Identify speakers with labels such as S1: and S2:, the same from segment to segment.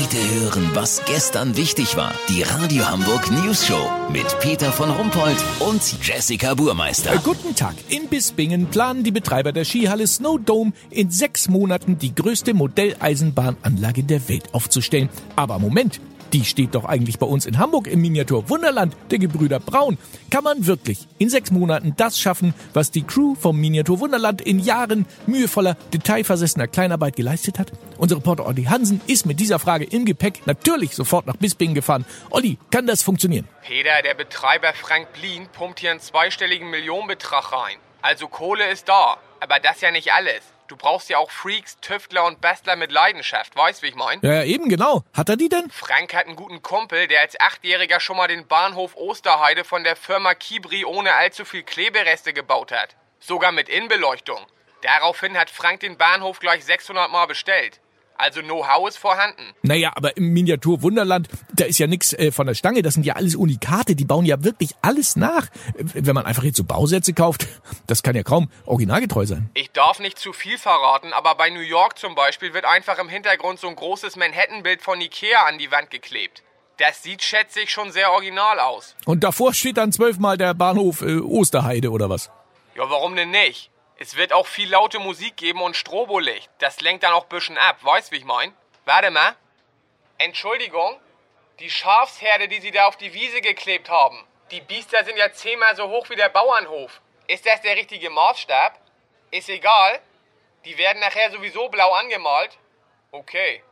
S1: Heute hören, was gestern wichtig war. Die Radio Hamburg News Show mit Peter von Rumpold und Jessica Burmeister.
S2: Äh, guten Tag. In Bispingen planen die Betreiber der Skihalle Snow Dome in sechs Monaten die größte Modelleisenbahnanlage der Welt aufzustellen. Aber Moment, die steht doch eigentlich bei uns in Hamburg im Miniatur Wunderland der Gebrüder Braun. Kann man wirklich in sechs Monaten das schaffen, was die Crew vom Miniatur Wunderland in Jahren mühevoller, detailversessener Kleinarbeit geleistet hat? Unser Reporter Olli Hansen ist mit dieser Frage im Gepäck natürlich sofort nach Bispingen gefahren. Olli, kann das funktionieren?
S3: Peter, der Betreiber Frank Blien pumpt hier einen zweistelligen Millionenbetrag rein. Also Kohle ist da, aber das ja nicht alles. Du brauchst ja auch Freaks, Tüftler und Bastler mit Leidenschaft, weißt wie ich mein?
S2: Ja, ja, eben genau. Hat er die denn?
S3: Frank hat einen guten Kumpel, der als Achtjähriger schon mal den Bahnhof Osterheide von der Firma Kibri ohne allzu viel Klebereste gebaut hat. Sogar mit Innenbeleuchtung. Daraufhin hat Frank den Bahnhof gleich 600 Mal bestellt. Also Know-how ist vorhanden.
S2: Naja, aber im Miniatur Wunderland, da ist ja nix äh, von der Stange. Das sind ja alles Unikate. Die bauen ja wirklich alles nach. Äh, Wenn man einfach jetzt so Bausätze kauft, das kann ja kaum originalgetreu sein.
S3: Ich darf nicht zu viel verraten, aber bei New York zum Beispiel wird einfach im Hintergrund so ein großes Manhattan-Bild von Ikea an die Wand geklebt. Das sieht, schätze ich, schon sehr original aus.
S2: Und davor steht dann zwölfmal der Bahnhof äh, Osterheide oder was?
S3: Ja, warum denn nicht? Es wird auch viel laute Musik geben und Strobolicht. Das lenkt dann auch ein bisschen ab, weißt wie ich mein? Warte mal. Entschuldigung, die Schafsherde, die Sie da auf die Wiese geklebt haben, die Biester sind ja zehnmal so hoch wie der Bauernhof. Ist das der richtige Maßstab? Ist egal. Die werden nachher sowieso blau angemalt. Okay.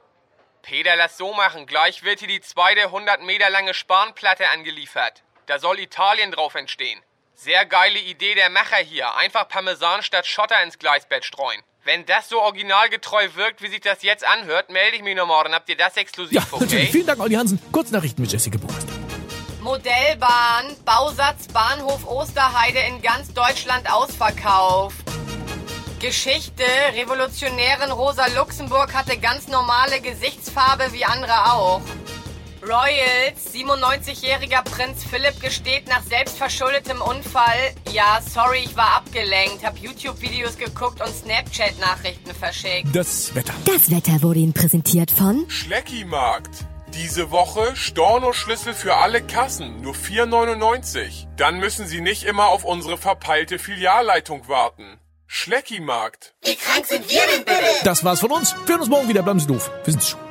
S3: Peter, lass so machen. Gleich wird hier die zweite 100 Meter lange Spanplatte angeliefert. Da soll Italien drauf entstehen. Sehr geile Idee der Macher hier. Einfach Parmesan statt Schotter ins Gleisbett streuen. Wenn das so originalgetreu wirkt, wie sich das jetzt anhört, melde ich mich nochmal. Dann habt ihr das exklusiv,
S2: Ja,
S3: okay?
S2: natürlich. Vielen Dank, Olli Hansen. Kurznachrichten mit Jessica Burmeister.
S4: Modellbahn, Bausatz Bahnhof Osterheide in ganz Deutschland ausverkauft. Geschichte, Revolutionärin Rosa Luxemburg hatte ganz normale Gesichtsfarbe wie andere auch. Royals, 97-jähriger Prinz Philipp gesteht nach selbstverschuldetem Unfall, ja, sorry, ich war abgelenkt, hab YouTube-Videos geguckt und Snapchat-Nachrichten verschickt.
S2: Das Wetter.
S5: Das Wetter wurde Ihnen präsentiert von
S6: Schleckimarkt. Diese Woche Storno-Schlüssel für alle Kassen, nur 4,99. Dann müssen Sie nicht immer auf unsere verpeilte Filialleitung warten. Schleckimarkt.
S2: Das war's von uns. Wir hören uns morgen wieder. Bleiben Sie doof. Wir sind's schon.